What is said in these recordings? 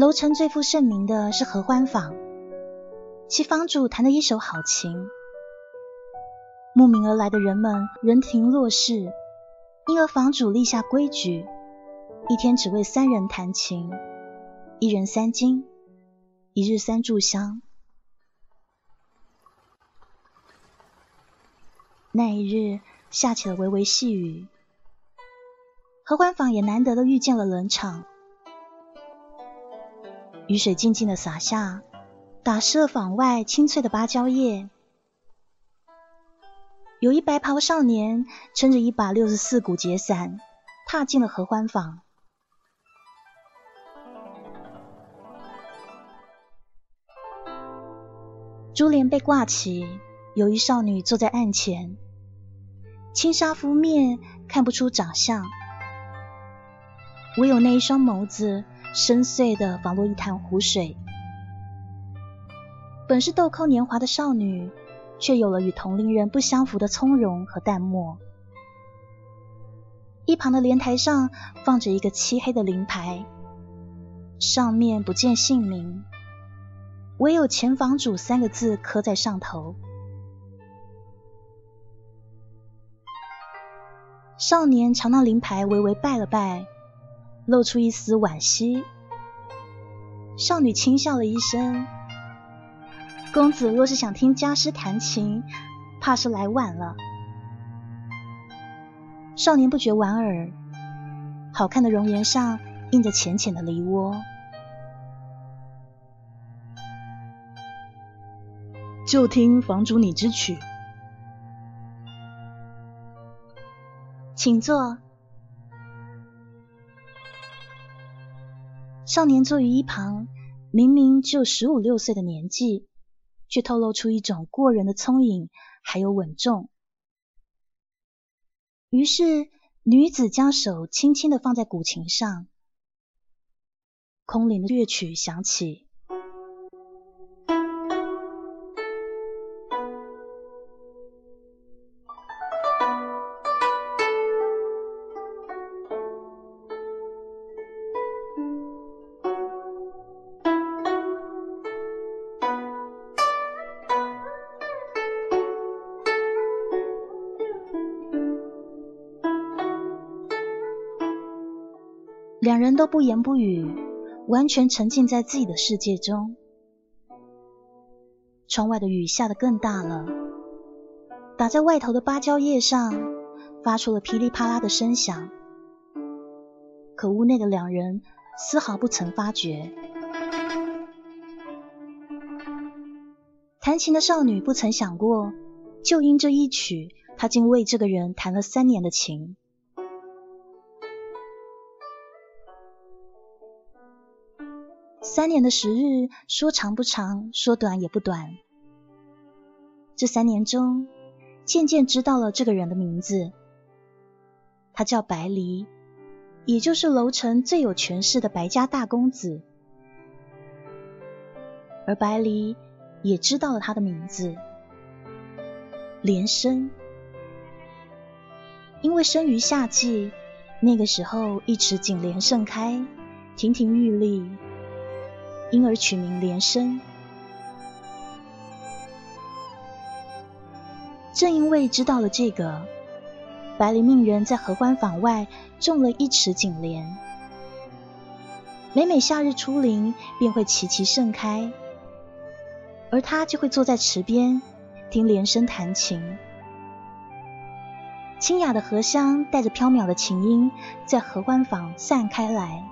楼城最负盛名的是合欢坊，其坊主弹得一手好琴，慕名而来的人们人停落市，因而坊主立下规矩，一天只为三人弹琴，一人三金，一日三炷香。那一日下起了微微细雨，合欢坊也难得的遇见了冷场。雨水静静的洒下，打湿了坊外青翠的芭蕉叶。有一白袍少年撑着一把六十四股节伞，踏进了合欢坊。珠帘被挂起，有一少女坐在案前，轻纱拂面，看不出长相，唯有那一双眸子。深邃的，仿若一潭湖水。本是豆蔻年华的少女，却有了与同龄人不相符的从容和淡漠。一旁的莲台上放着一个漆黑的灵牌，上面不见姓名，唯有前房主三个字刻在上头。少年朝那灵牌微微拜了拜。露出一丝惋惜，少女轻笑了一声：“公子若是想听家师弹琴，怕是来晚了。”少年不觉莞尔，好看的容颜上印着浅浅的梨涡。就听房主你之曲，请坐。少年坐于一旁，明明只有十五六岁的年纪，却透露出一种过人的聪颖，还有稳重。于是，女子将手轻轻的放在古琴上，空灵的乐曲响起。不言不语，完全沉浸在自己的世界中。窗外的雨下得更大了，打在外头的芭蕉叶上，发出了噼里啪啦的声响。可屋内的两人丝毫不曾发觉。弹琴的少女不曾想过，就因这一曲，她竟为这个人弹了三年的琴。三年的时日，说长不长，说短也不短。这三年中，渐渐知道了这个人的名字，他叫白离，也就是楼城最有权势的白家大公子。而白离也知道了他的名字，连生。因为生于夏季，那个时候一池锦莲盛开，亭亭玉立。因而取名莲生。正因为知道了这个，白灵命人在合欢坊外种了一池锦莲，每每夏日初临，便会齐齐盛开，而他就会坐在池边听莲生弹琴。清雅的荷香带着飘渺的琴音，在合欢坊散开来。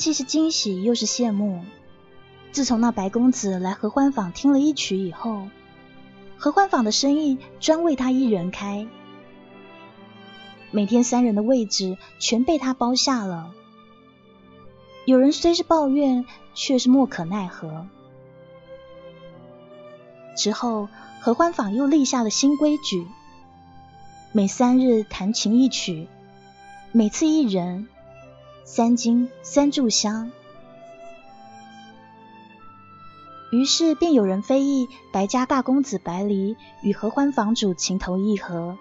既是惊喜又是羡慕。自从那白公子来合欢坊听了一曲以后，合欢坊的生意专为他一人开，每天三人的位置全被他包下了。有人虽是抱怨，却是莫可奈何。之后，合欢坊又立下了新规矩：每三日弹琴一曲，每次一人，三金三炷香。于是便有人非议白家大公子白离与合欢坊主情投意合，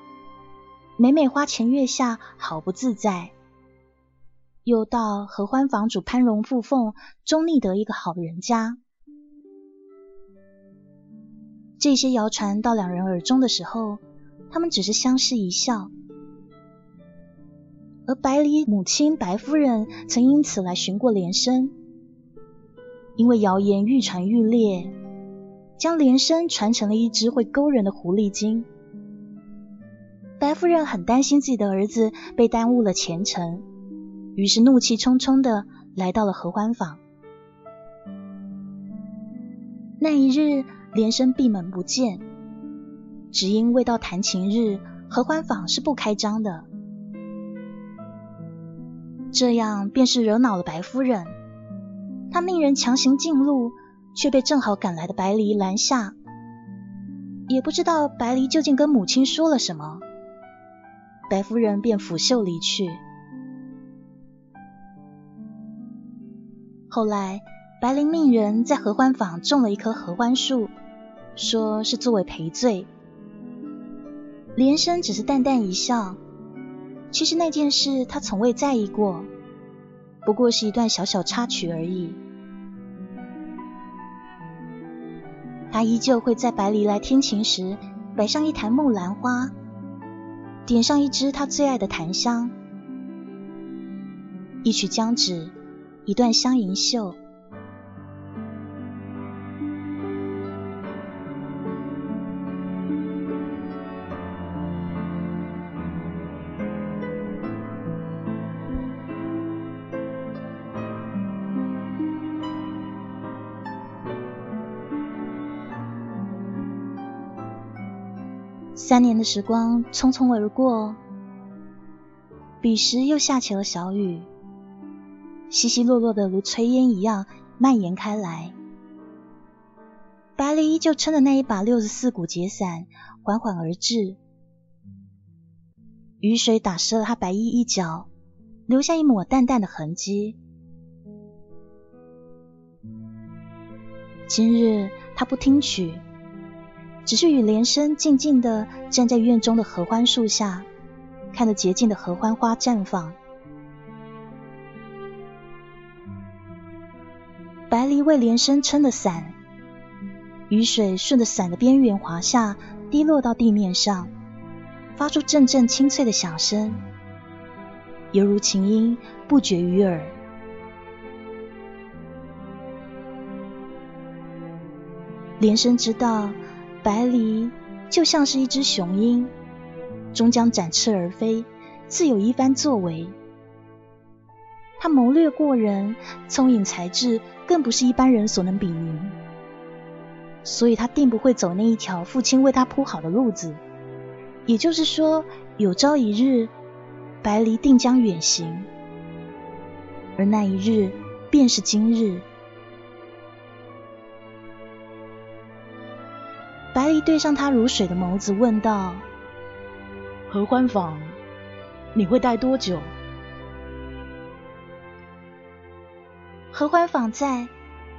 每每花前月下，好不自在。又道合欢坊主攀龙附凤，终觅得一个好人家。这些谣传到两人耳中的时候，他们只是相视一笑。而白离母亲白夫人曾因此来寻过连生，因为谣言愈传愈烈，将连生传成了一只会勾人的狐狸精。白夫人很担心自己的儿子被耽误了前程。于是怒气冲冲的来到了合欢坊。那一日，连生闭门不见，只因未到弹琴日，合欢坊是不开张的。这样便是惹恼了白夫人，她命人强行进入，却被正好赶来的白离拦下。也不知道白离究竟跟母亲说了什么，白夫人便拂袖离去。后来，白灵命人在合欢坊种了一棵合欢树，说是作为赔罪。连生只是淡淡一笑，其实那件事他从未在意过，不过是一段小小插曲而已。他依旧会在白离来天晴时摆上一坛木兰花，点上一支他最爱的檀香，一曲江止。一段香银绣。三年的时光匆匆而过，彼时又下起了小雨。稀稀落落的，如炊烟一样蔓延开来。白离依旧撑着那一把六十四股节伞，缓缓而至。雨水打湿了他白衣一角，留下一抹淡淡的痕迹。今日他不听曲，只是与连生静静的站在院中的合欢树下，看着洁净的合欢花绽放。白梨为连生撑了伞，雨水顺着伞的边缘滑下，滴落到地面上，发出阵阵清脆的响声，犹如琴音不绝于耳。连生知道，白梨就像是一只雄鹰，终将展翅而飞，自有一番作为。他谋略过人，聪颖才智更不是一般人所能比拟，所以他定不会走那一条父亲为他铺好的路子。也就是说，有朝一日，白离定将远行，而那一日便是今日。白离对上他如水的眸子，问道：“合欢坊，你会待多久？”合欢坊在，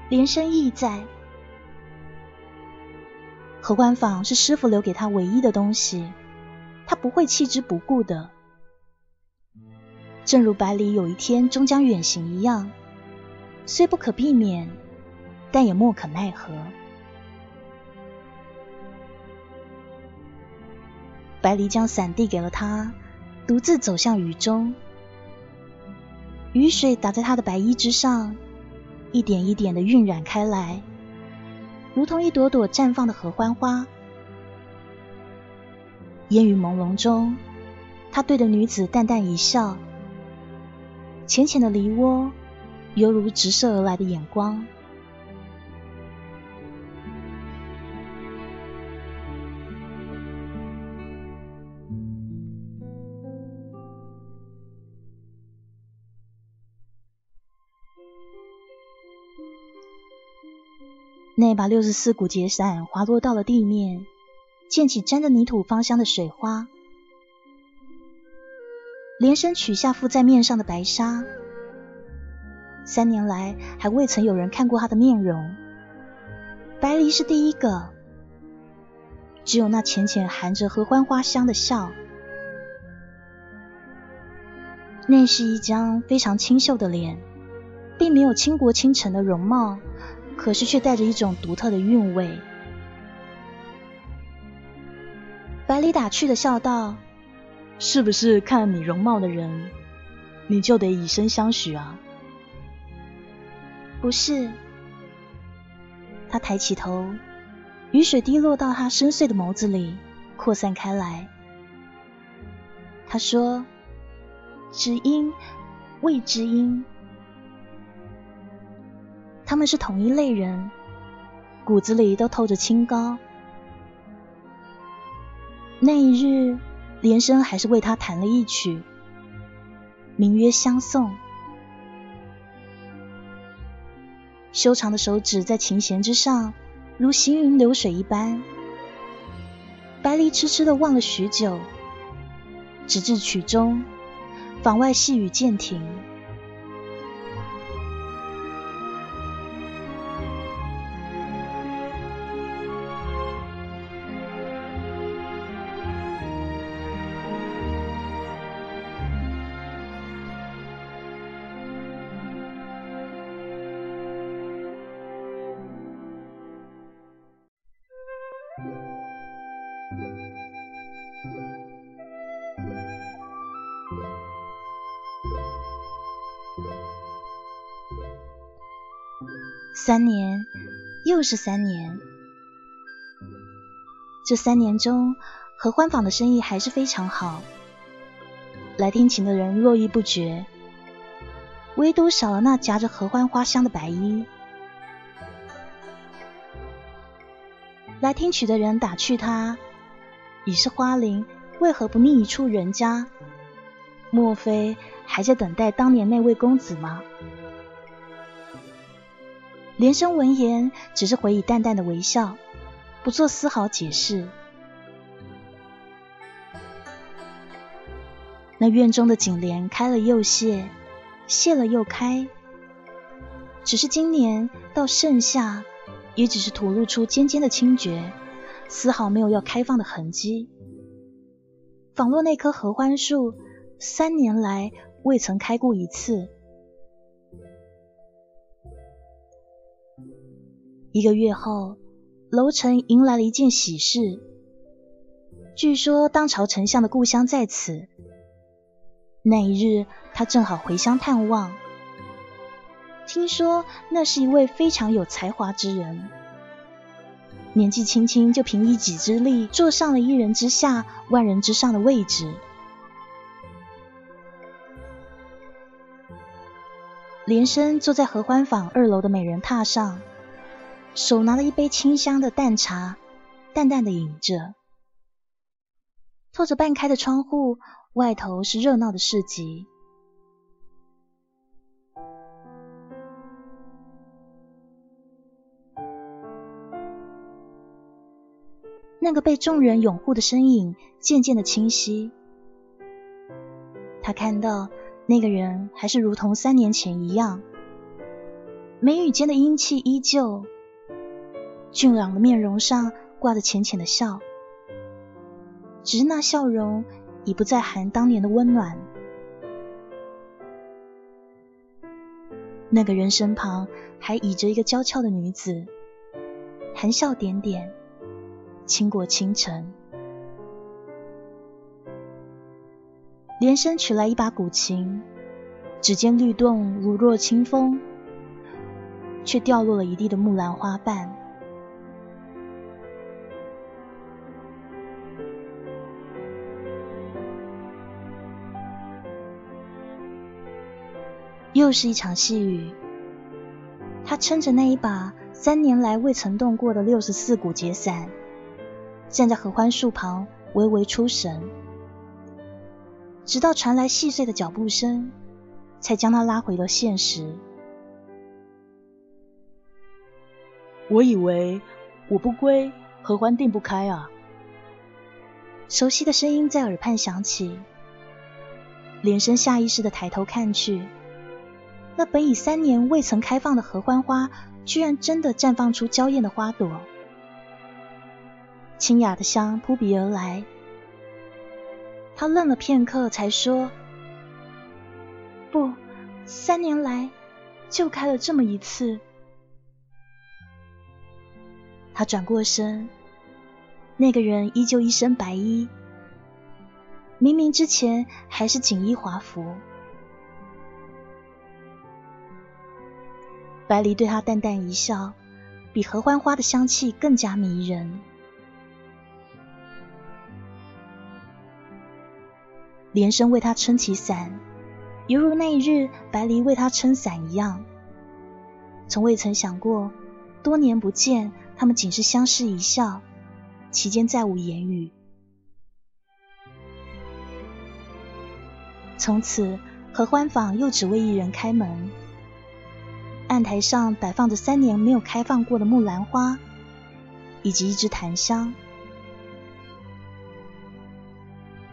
连生亦在。合欢坊是师傅留给他唯一的东西，他不会弃之不顾的。正如百里有一天终将远行一样，虽不可避免，但也莫可奈何。百里将伞递给了他，独自走向雨中。雨水打在他的白衣之上。一点一点的晕染开来，如同一朵朵绽放的合欢花。烟雨朦胧中，他对着女子淡淡一笑。浅浅的梨涡，犹如直射而来的眼光。那把六十四股节伞滑落到了地面，溅起沾着泥土芳香的水花。连身取下附在面上的白纱，三年来还未曾有人看过他的面容。白梨是第一个，只有那浅浅含着合欢花香的笑。那是一张非常清秀的脸，并没有倾国倾城的容貌。可是却带着一种独特的韵味。百里打趣的笑道：“是不是看了你容貌的人，你就得以身相许啊？”不是。他抬起头，雨水滴落到他深邃的眸子里，扩散开来。他说：“知音，未知音。”他们是同一类人，骨子里都透着清高。那一日，连生还是为他弹了一曲，名曰《相送》。修长的手指在琴弦之上，如行云流水一般。百里痴痴的望了许久，直至曲终，房外细雨渐停。三年，又是三年。这三年中，合欢坊的生意还是非常好，来听琴的人络绎不绝，唯独少了那夹着合欢花香的白衣。来听曲的人打趣他：“已是花龄，为何不觅一处人家？莫非还在等待当年那位公子吗？”连生闻言，只是回以淡淡的微笑，不做丝毫解释。那院中的锦帘开了又谢，谢了又开，只是今年到盛夏，也只是吐露出尖尖的清绝，丝毫没有要开放的痕迹。仿若那棵合欢树，三年来未曾开过一次。一个月后，楼臣迎来了一件喜事。据说当朝丞相的故乡在此。那一日，他正好回乡探望。听说那是一位非常有才华之人，年纪轻轻就凭一己之力坐上了一人之下、万人之上的位置。连生坐在合欢坊二楼的美人榻上。手拿了一杯清香的淡茶，淡淡的饮着。透着半开的窗户，外头是热闹的市集。那个被众人拥护的身影渐渐的清晰。他看到那个人还是如同三年前一样，眉宇间的英气依旧。俊朗的面容上挂着浅浅的笑，只是那笑容已不再含当年的温暖。那个人身旁还倚着一个娇俏的女子，含笑点点，倾国倾城。连生取来一把古琴，指尖律动如若清风，却掉落了一地的木兰花瓣。又是一场细雨，他撑着那一把三年来未曾动过的六十四股节伞，站在合欢树旁，微微出神，直到传来细碎的脚步声，才将他拉回了现实。我以为我不归，合欢定不开啊！熟悉的声音在耳畔响起，连生下意识的抬头看去，那本已三年未曾开放的合欢花，居然真的绽放出娇艳的花朵，清雅的香扑鼻而来。他愣了片刻，才说：“不，三年来就开了这么一次。”他转过身，那个人依旧一身白衣，明明之前还是锦衣华服。白离对他淡淡一笑，比合欢花的香气更加迷人。连生为他撑起伞，犹如那一日白离为他撑伞一样，从未曾想过，多年不见。他们仅是相视一笑，其间再无言语。从此，合欢坊又只为一人开门。案台上摆放着三年没有开放过的木兰花，以及一支檀香，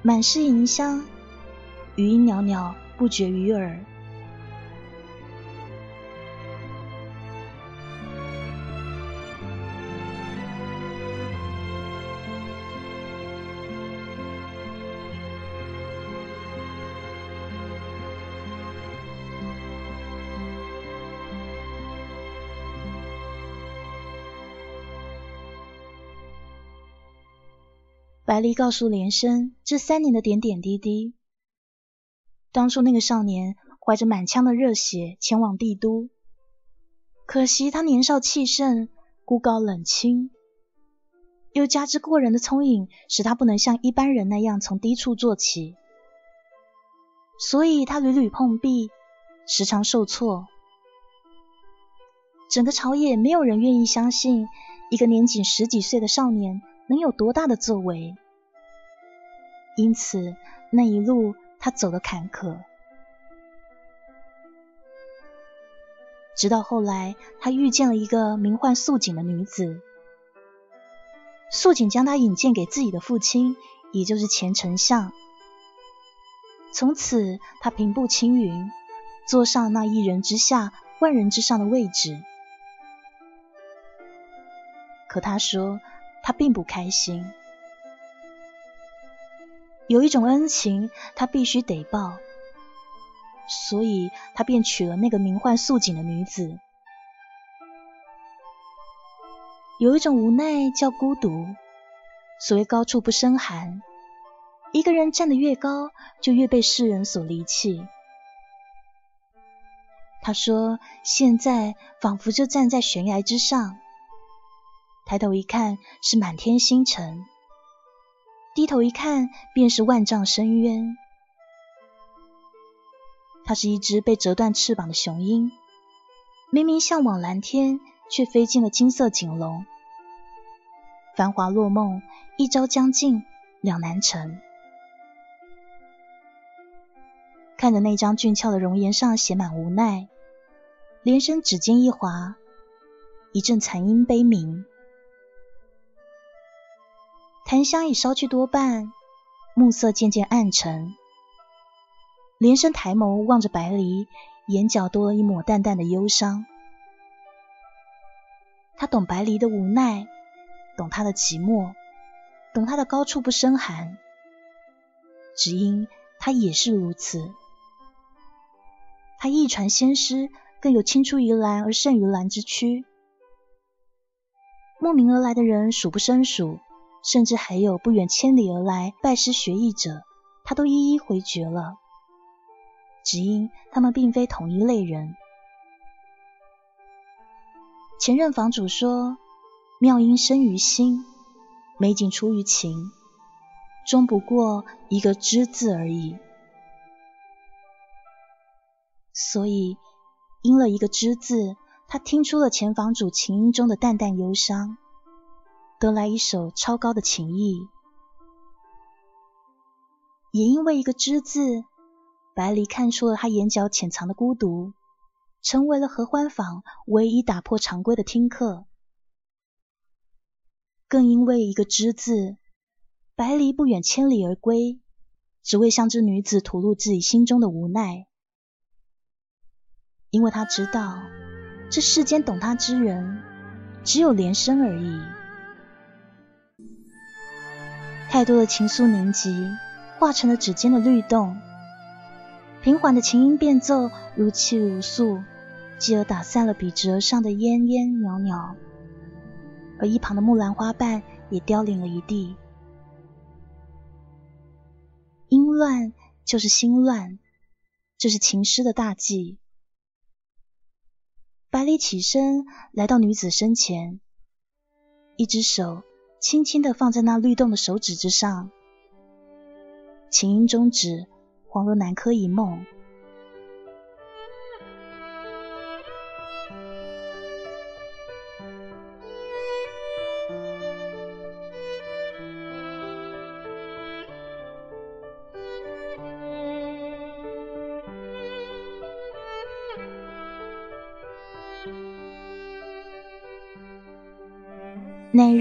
满是银香，余音袅袅，不绝于耳。白丽告诉连生这三年的点点滴滴。当初那个少年怀着满腔的热血前往帝都，可惜他年少气盛，孤高冷清，又加之过人的聪颖，使他不能像一般人那样从低处做起，所以他屡屡碰壁，时常受挫。整个朝野没有人愿意相信一个年仅十几岁的少年。能有多大的作为？因此那一路他走的坎坷，直到后来他遇见了一个名唤素锦的女子，素锦将他引荐给自己的父亲，也就是前丞相。从此他平步青云，坐上那一人之下、万人之上的位置。可他说。他并不开心，有一种恩情他必须得报，所以他便娶了那个名唤素锦的女子。有一种无奈叫孤独，所谓高处不胜寒，一个人站得越高，就越被世人所离弃。他说：“现在仿佛就站在悬崖之上。”抬头一看是满天星辰，低头一看便是万丈深渊。它是一只被折断翅膀的雄鹰，明明向往蓝天，却飞进了金色锦笼。繁华落梦，一朝将尽两难成。看着那张俊俏的容颜上写满无奈，连生指尖一滑，一阵残音悲鸣。檀香已烧去多半，暮色渐渐暗沉。连生抬眸望着白离，眼角多了一抹淡淡的忧伤。他懂白离的无奈，懂他的寂寞，懂他的高处不胜寒，只因他也是如此。他一传仙师，更有青出于蓝而胜于蓝之躯。慕名而来的人数不胜数。甚至还有不远千里而来拜师学艺者，他都一一回绝了，只因他们并非同一类人。前任房主说：“妙音生于心，美景出于情，终不过一个知字而已。”所以，因了一个知字，他听出了前房主琴音中的淡淡忧伤，得来一首超高的情意。也因为一个“之”字，白离看出了他眼角潜藏的孤独，成为了合欢坊唯一打破常规的听客。更因为一个“之”字，白离不远千里而归，只为向这女子吐露自己心中的无奈。因为他知道，这世间懂他之人，只有连生而已。太多的情愫凝集。化成了指尖的律动，平缓的琴音变奏如泣如诉，继而打散了笔直上的烟烟袅袅，而一旁的木兰花瓣也凋零了一地。音乱就是心乱，这是琴师的大忌。百里起身来到女子身前，一只手轻轻的放在那律动的手指之上。琴音终止，恍若南柯一梦。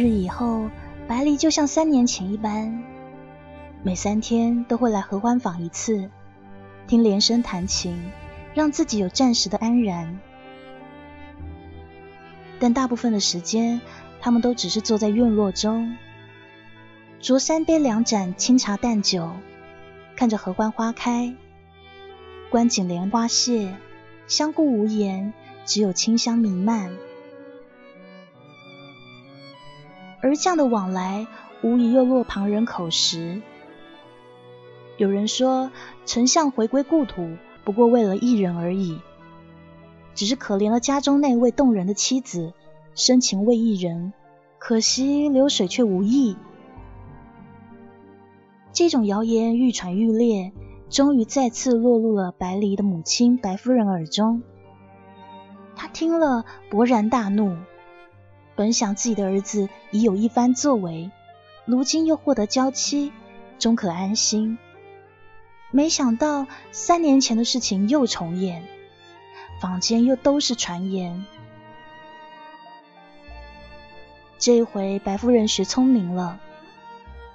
日以后，百里就像三年前一般。每三天都会来合欢坊一次，听连声弹琴，让自己有暂时的安然。但大部分的时间，他们都只是坐在院落中，酌三杯两盏清茶淡酒，看着合欢花开，观景莲花谢，相顾无言，只有清香弥漫。而这样的往来，无疑又落旁人口实。有人说，丞相回归故土，不过为了一人而已，只是可怜了家中那位动人的妻子，深情为一人，可惜流水却无意。这种谣言愈传愈烈，终于再次落入了白离的母亲白夫人耳中。她听了，勃然大怒。本想自己的儿子已有一番作为，如今又获得娇妻，终可安心。没想到三年前的事情又重演，坊间又都是传言。这一回白夫人学聪明了，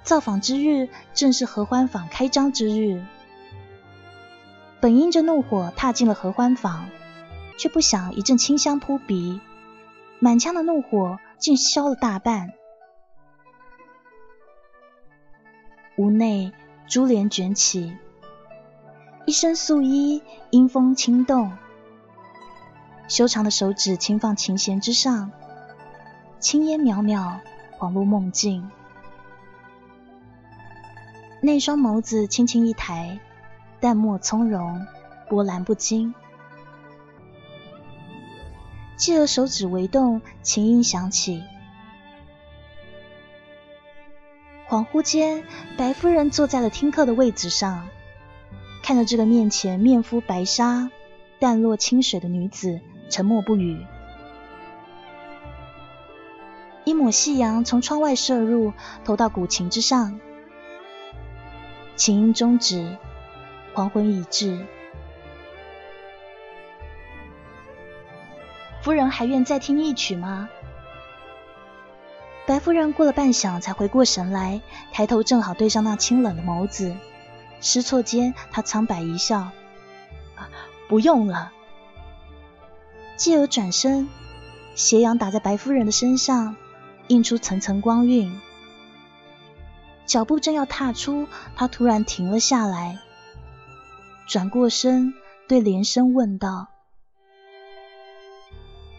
造访之日正是合欢坊开张之日。本因着怒火踏进了合欢坊，却不想一阵清香扑鼻，满腔的怒火竟消了大半。屋内珠帘卷起。一身素衣，阴风轻动，修长的手指轻放琴弦之上，青烟渺渺，恍如梦境。那双眸子轻轻一抬，淡漠从容，波澜不惊。继而手指微动，琴音响起。恍惚间，白夫人坐在了听课的位置上。看着这个面前面肤白纱、淡若清水的女子，沉默不语。一抹夕阳从窗外射入，投到古琴之上。琴音终止，黄昏已至。夫人还愿再听一曲吗？白夫人过了半晌才回过神来，抬头正好对上那清冷的眸子。失措间，她苍白一笑：“不用了。”继而转身，斜阳打在白夫人的身上，映出层层光晕。脚步正要踏出，她突然停了下来，转过身对连生问道：“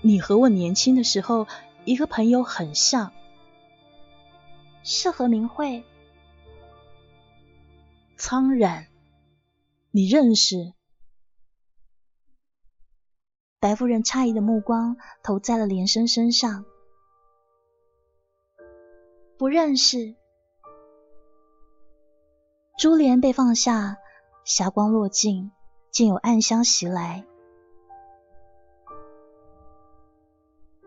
你和我年轻的时候，一个朋友很像，是何明慧？”苍然，你认识？白夫人诧异的目光投在了连生身上，不认识。珠帘被放下，霞光落尽，竟有暗香袭来。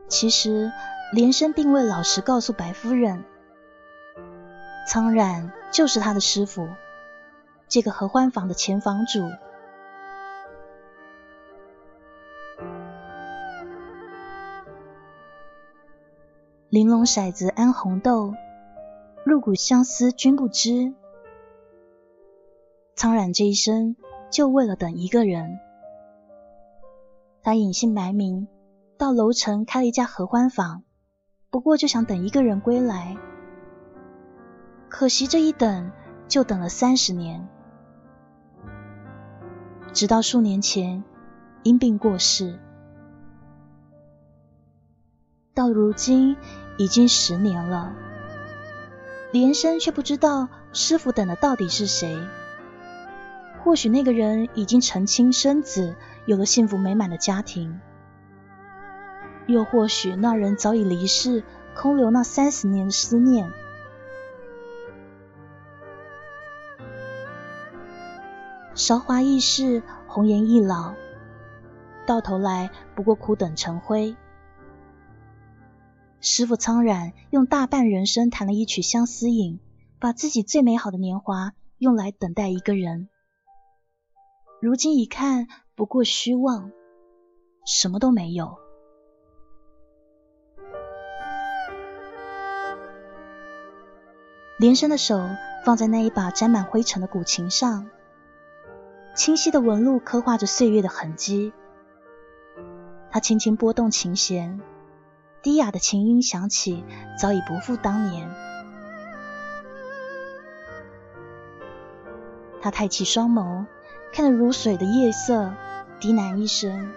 其实连生并未老实告诉白夫人，苍然就是他的师傅，这个合欢坊的前房主。玲珑骰子安红豆，入骨相思君不知。苍然这一生就为了等一个人，他隐姓埋名到楼层开了一家合欢坊，不过就想等一个人归来。可惜这一等就等了三十年，直到数年前因病过世，到如今。已经十年了，连生却不知道师傅等的到底是谁。或许那个人已经成亲生子，有了幸福美满的家庭；又或许那人早已离世，空留那三十年的思念。韶华易逝，红颜易老，到头来不过苦等成灰。师傅苍然用大半人生弹了一曲相思引，把自己最美好的年华用来等待一个人。如今一看，不过虚妄，什么都没有。连生的手放在那一把沾满灰尘的古琴上，清晰的纹路刻画着岁月的痕迹。他轻轻拨动琴弦。低哑的琴音响起，早已不复当年。他抬起双眸，看着如水的夜色，低喃一声：“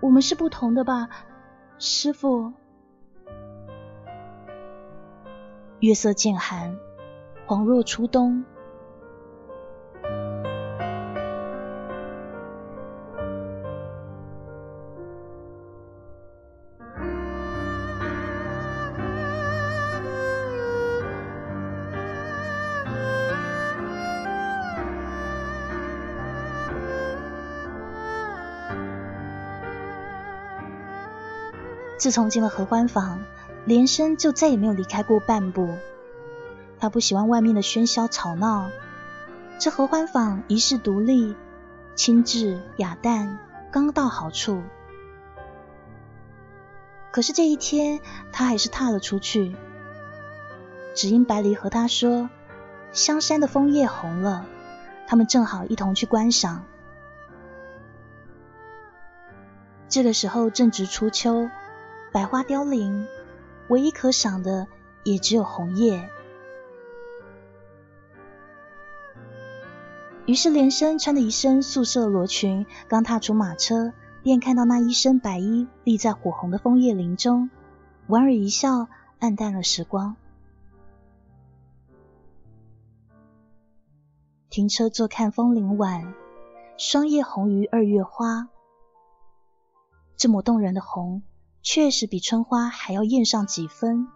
我们是不同的吧，师傅。”月色渐寒，恍若初冬。自从进了合欢房，连生就再也没有离开过半步。他不喜欢外面的喧嚣吵闹，这合欢坊一世独立，清致雅淡，刚到好处。可是这一天，他还是踏了出去，只因白离和他说，香山的枫叶红了，他们正好一同去观赏。这个时候正值初秋。百花凋零，唯一可赏的也只有红叶。于是连生穿着一身素色罗裙，刚踏出马车，便看到那一身白衣立在火红的枫叶林中，莞尔一笑，暗淡了时光。停车坐看枫林晚，霜叶红于二月花。这么动人的红。确实比春花还要艳上几分。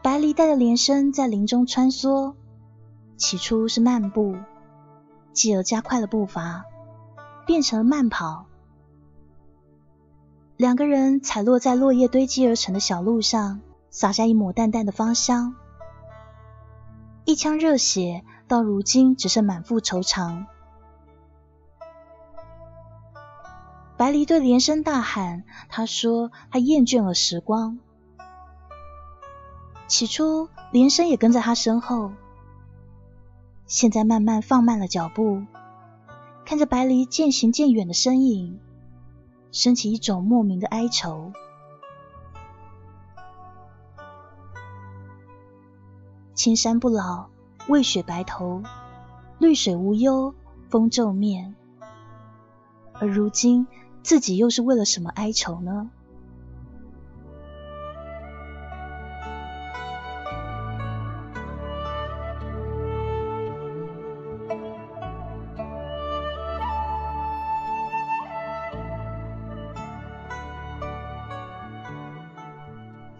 白梨带着连生在林中穿梭，起初是漫步，继而加快了步伐，变成了慢跑。两个人踩落在落叶堆积而成的小路上，洒下一抹淡淡的芳香。一腔热血，到如今只剩满腹愁肠。白梨对连生大喊：“他说他厌倦了时光。”起初，连生也跟在他身后，现在慢慢放慢了脚步，看着白梨渐行渐远的身影，升起一种莫名的哀愁。青山不老，未雪白头；绿水无忧，风皱面。而如今。自己又是为了什么哀愁呢？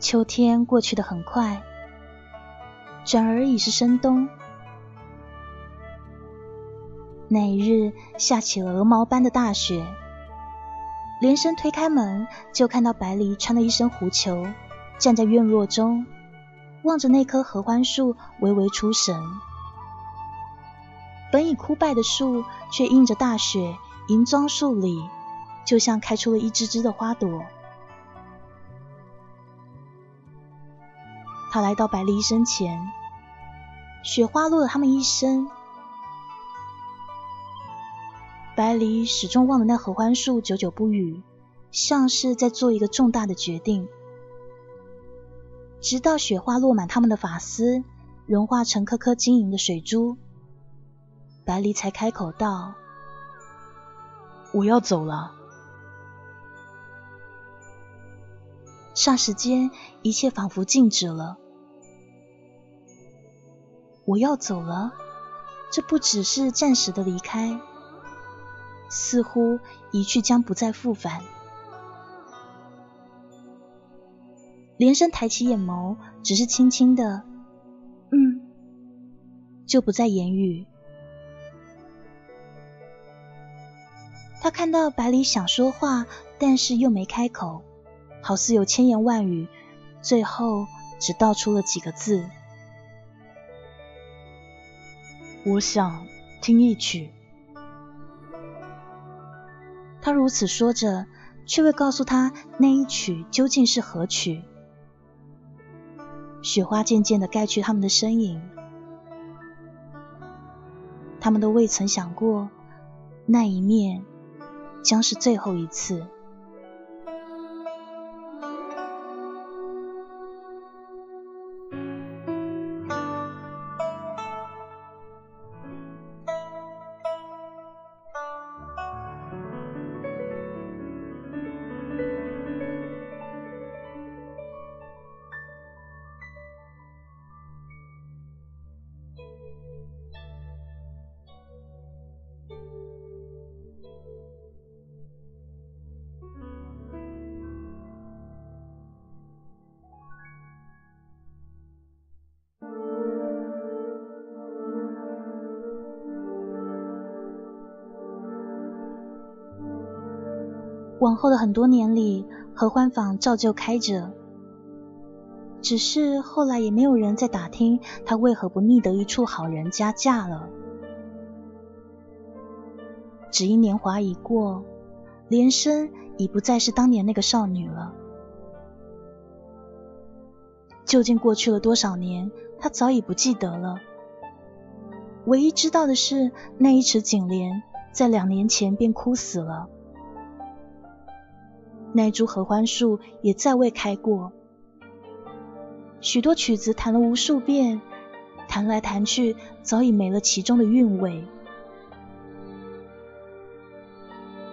秋天过去的很快，转而已是深冬。那一日下起了鹅毛般的大雪，连生推开门，就看到白梨穿了一身狐裘，站在院落中，望着那棵合欢树，微微出神。本已枯败的树，却映着大雪，银装素里，就像开出了一只只的花朵。他来到百丽身前，雪花落了他们一身。百里始终望着那合欢树，久久不语，像是在做一个重大的决定。直到雪花落满他们的发丝，融化成颗颗晶莹的水珠。白离才开口道：“我要走了。”霎时间，一切仿佛静止了。我要走了，这不只是暂时的离开，似乎一去将不再复返。连声抬起眼眸，只是轻轻的“嗯”，就不再言语。他看到百里想说话，但是又没开口，好似有千言万语，最后只道出了几个字：“我想听一曲。”他如此说着，却未告诉他那一曲究竟是何曲。雪花渐渐的盖去他们的身影，他们都未曾想过那一面。将是最后一次。往后的很多年里，合欢坊照旧开着，只是后来也没有人再打听她为何不觅得一处好人家嫁了。只因年华已过，莲生已不再是当年那个少女了。究竟过去了多少年，她早已不记得了。唯一知道的是，那一池锦莲在两年前便枯死了。那株合欢树也再未开过，许多曲子弹了无数遍，弹来弹去，早已没了其中的韵味。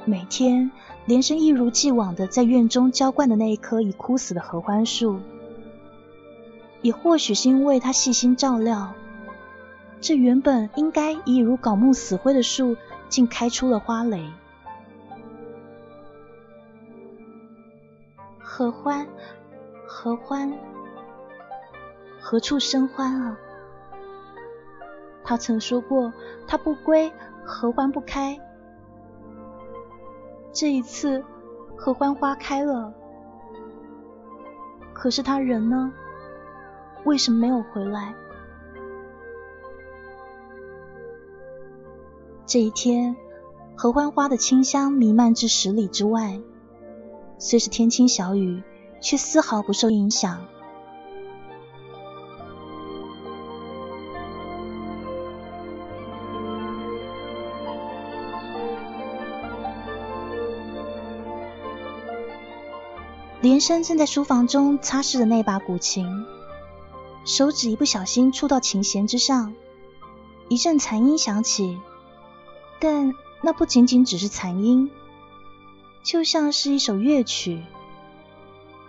每天，连生一如既往的在院中浇灌的那一棵已枯死的合欢树，也或许是因为他细心照料，这原本应该已如槁木死灰的树，竟开出了花蕾。合欢，合欢，何处生欢啊？他曾说过，他不归，合欢不开。这一次，合欢花开了，可是他人呢？为什么没有回来？这一天，合欢花的清香弥漫至十里之外。虽是天倾小雨，却丝毫不受影响。连生正在书房中擦拭着那把古琴，手指一不小心触到琴弦之上，一阵残音响起，但那不仅仅只是残音。就像是一首乐曲，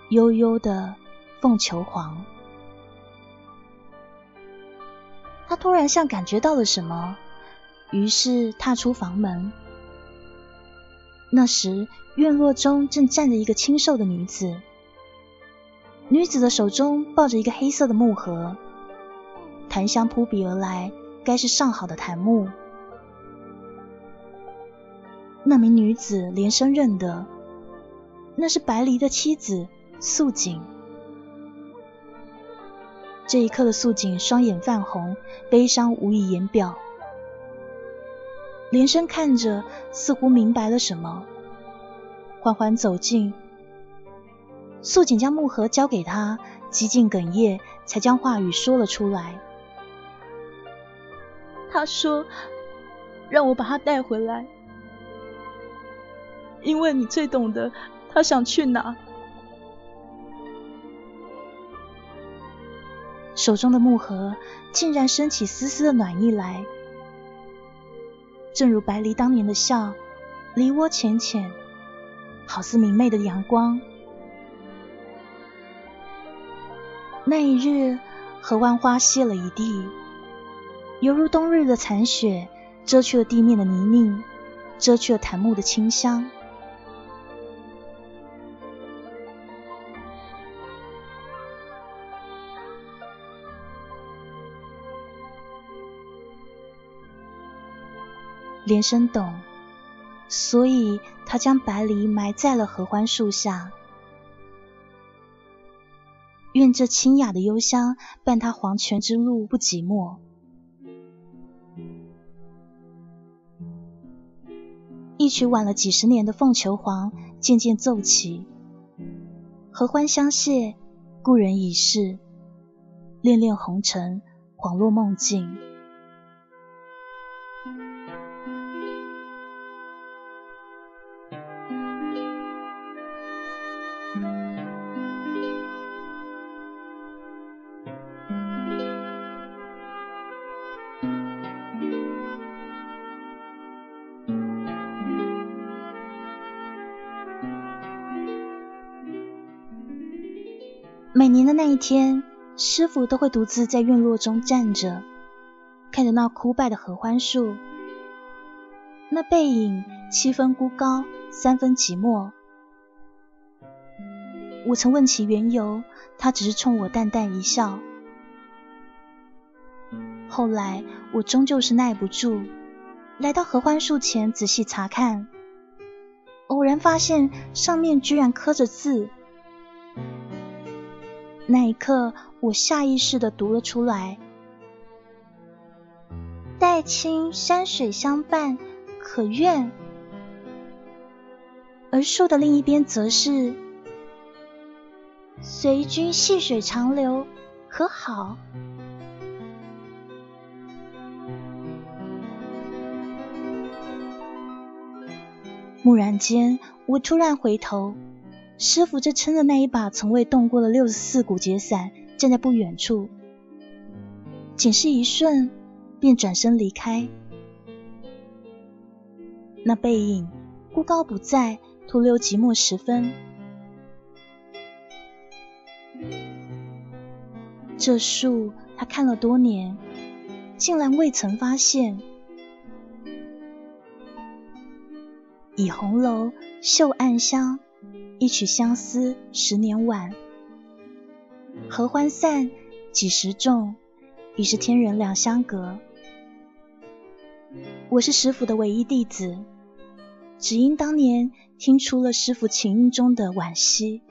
悠悠的《凤求凰》。他突然像感觉到了什么，于是踏出房门。那时院落中正站着一个清瘦的女子，女子的手中抱着一个黑色的木盒，檀香扑鼻而来，该是上好的檀木。那名女子连声认得，那是白离的妻子素锦。这一刻的素锦双眼泛红，悲伤无以言表。连生看着，似乎明白了什么，缓缓走近。素锦将木盒交给他，几近哽咽，才将话语说了出来。他说：“让我把他带回来，因为你最懂得他想去哪。”手中的木盒竟然升起丝丝的暖意来，正如白梨当年的笑，梨涡浅浅，好似明媚的阳光。那一日，河湾花谢了一地，犹如冬日的残雪，遮去了地面的泥泞，遮去了檀木的清香。连生懂，所以他将白梨埋在了合欢树下。愿这清雅的幽香伴他黄泉之路不寂寞。一曲晚了几十年的《凤求凰》渐渐奏起，合欢相谢，故人已逝，恋恋红尘，恍若梦境。天，师傅都会独自在院落中站着，看着那枯败的合欢树，那背影七分孤高，三分寂寞。我曾问其缘由，他只是冲我淡淡一笑。后来我终究是耐不住，来到合欢树前仔细查看，偶然发现上面居然刻着字。那一刻，我下意识的读了出来：“待青山水相伴，可愿？”而树的另一边则是：“随君细水长流，可好？”蓦然间，我突然回头。师傅正撑着那一把从未动过的六十四股节伞，站在不远处，仅是一瞬，便转身离开。那背影，孤高不在，徒留寂寞时分。这树，他看了多年，竟然未曾发现。倚红楼，嗅暗香。一曲相思十年晚，合欢散，几时种？已是天人两相隔。我是师傅的唯一弟子，只因当年听出了师傅琴音中的惋惜。